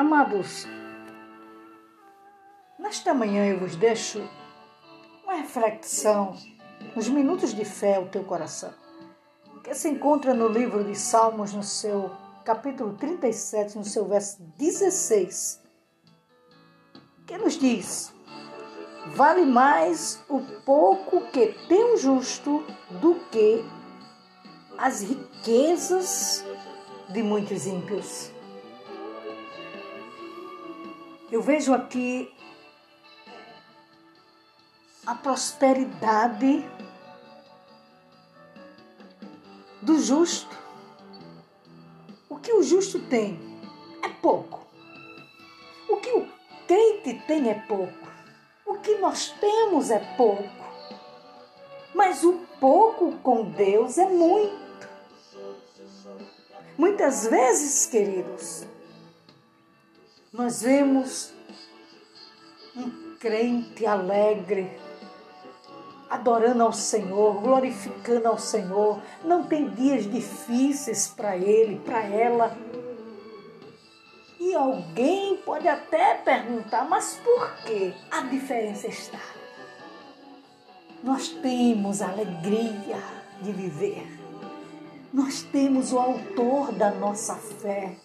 Amados, nesta manhã eu vos deixo uma reflexão nos minutos de fé ao teu coração, que se encontra no livro de Salmos, no seu capítulo 37, no seu verso 16, que nos diz: Vale mais o pouco que tem o justo do que as riquezas de muitos ímpios. Eu vejo aqui a prosperidade do justo. O que o justo tem é pouco. O que o crente tem é pouco. O que nós temos é pouco. Mas o pouco com Deus é muito. Muitas vezes, queridos, nós vemos um crente alegre, adorando ao Senhor, glorificando ao Senhor, não tem dias difíceis para ele, para ela. E alguém pode até perguntar, mas por que a diferença está? Nós temos a alegria de viver. Nós temos o autor da nossa fé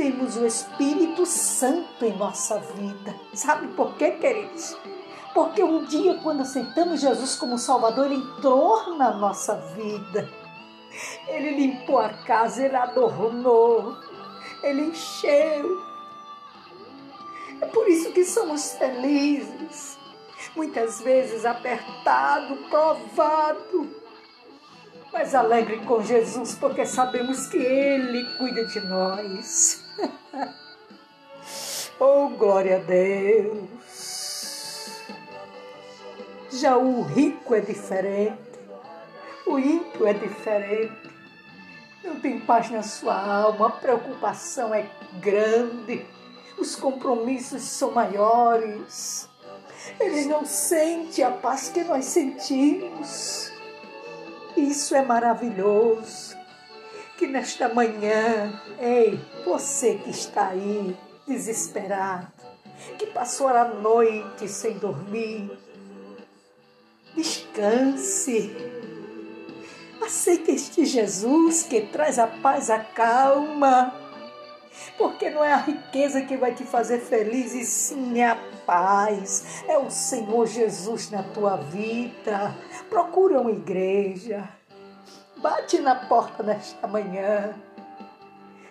temos o Espírito Santo em nossa vida. Sabe por quê, queridos? Porque um dia, quando aceitamos Jesus como Salvador, Ele entrou na nossa vida. Ele limpou a casa, Ele adornou, Ele encheu. É por isso que somos felizes. Muitas vezes apertado, provado, mas alegre com Jesus, porque sabemos que Ele cuida de nós. oh, glória a Deus! Já o rico é diferente, o ímpio é diferente. Não tem paz na sua alma, a preocupação é grande, os compromissos são maiores. Eles não sentem a paz que nós sentimos. Isso é maravilhoso. Que nesta manhã, ei, você que está aí desesperado, que passou a noite sem dormir, descanse. Aceite este Jesus que traz a paz, a calma. Porque não é a riqueza que vai te fazer feliz, e sim a paz. É o Senhor Jesus na tua vida. Procura uma igreja. Bate na porta nesta manhã.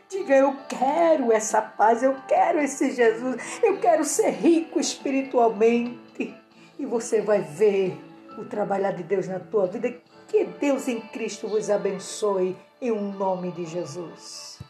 Diga: Eu quero essa paz, eu quero esse Jesus, eu quero ser rico espiritualmente. E você vai ver o trabalhar de Deus na tua vida. Que Deus em Cristo vos abençoe em um nome de Jesus.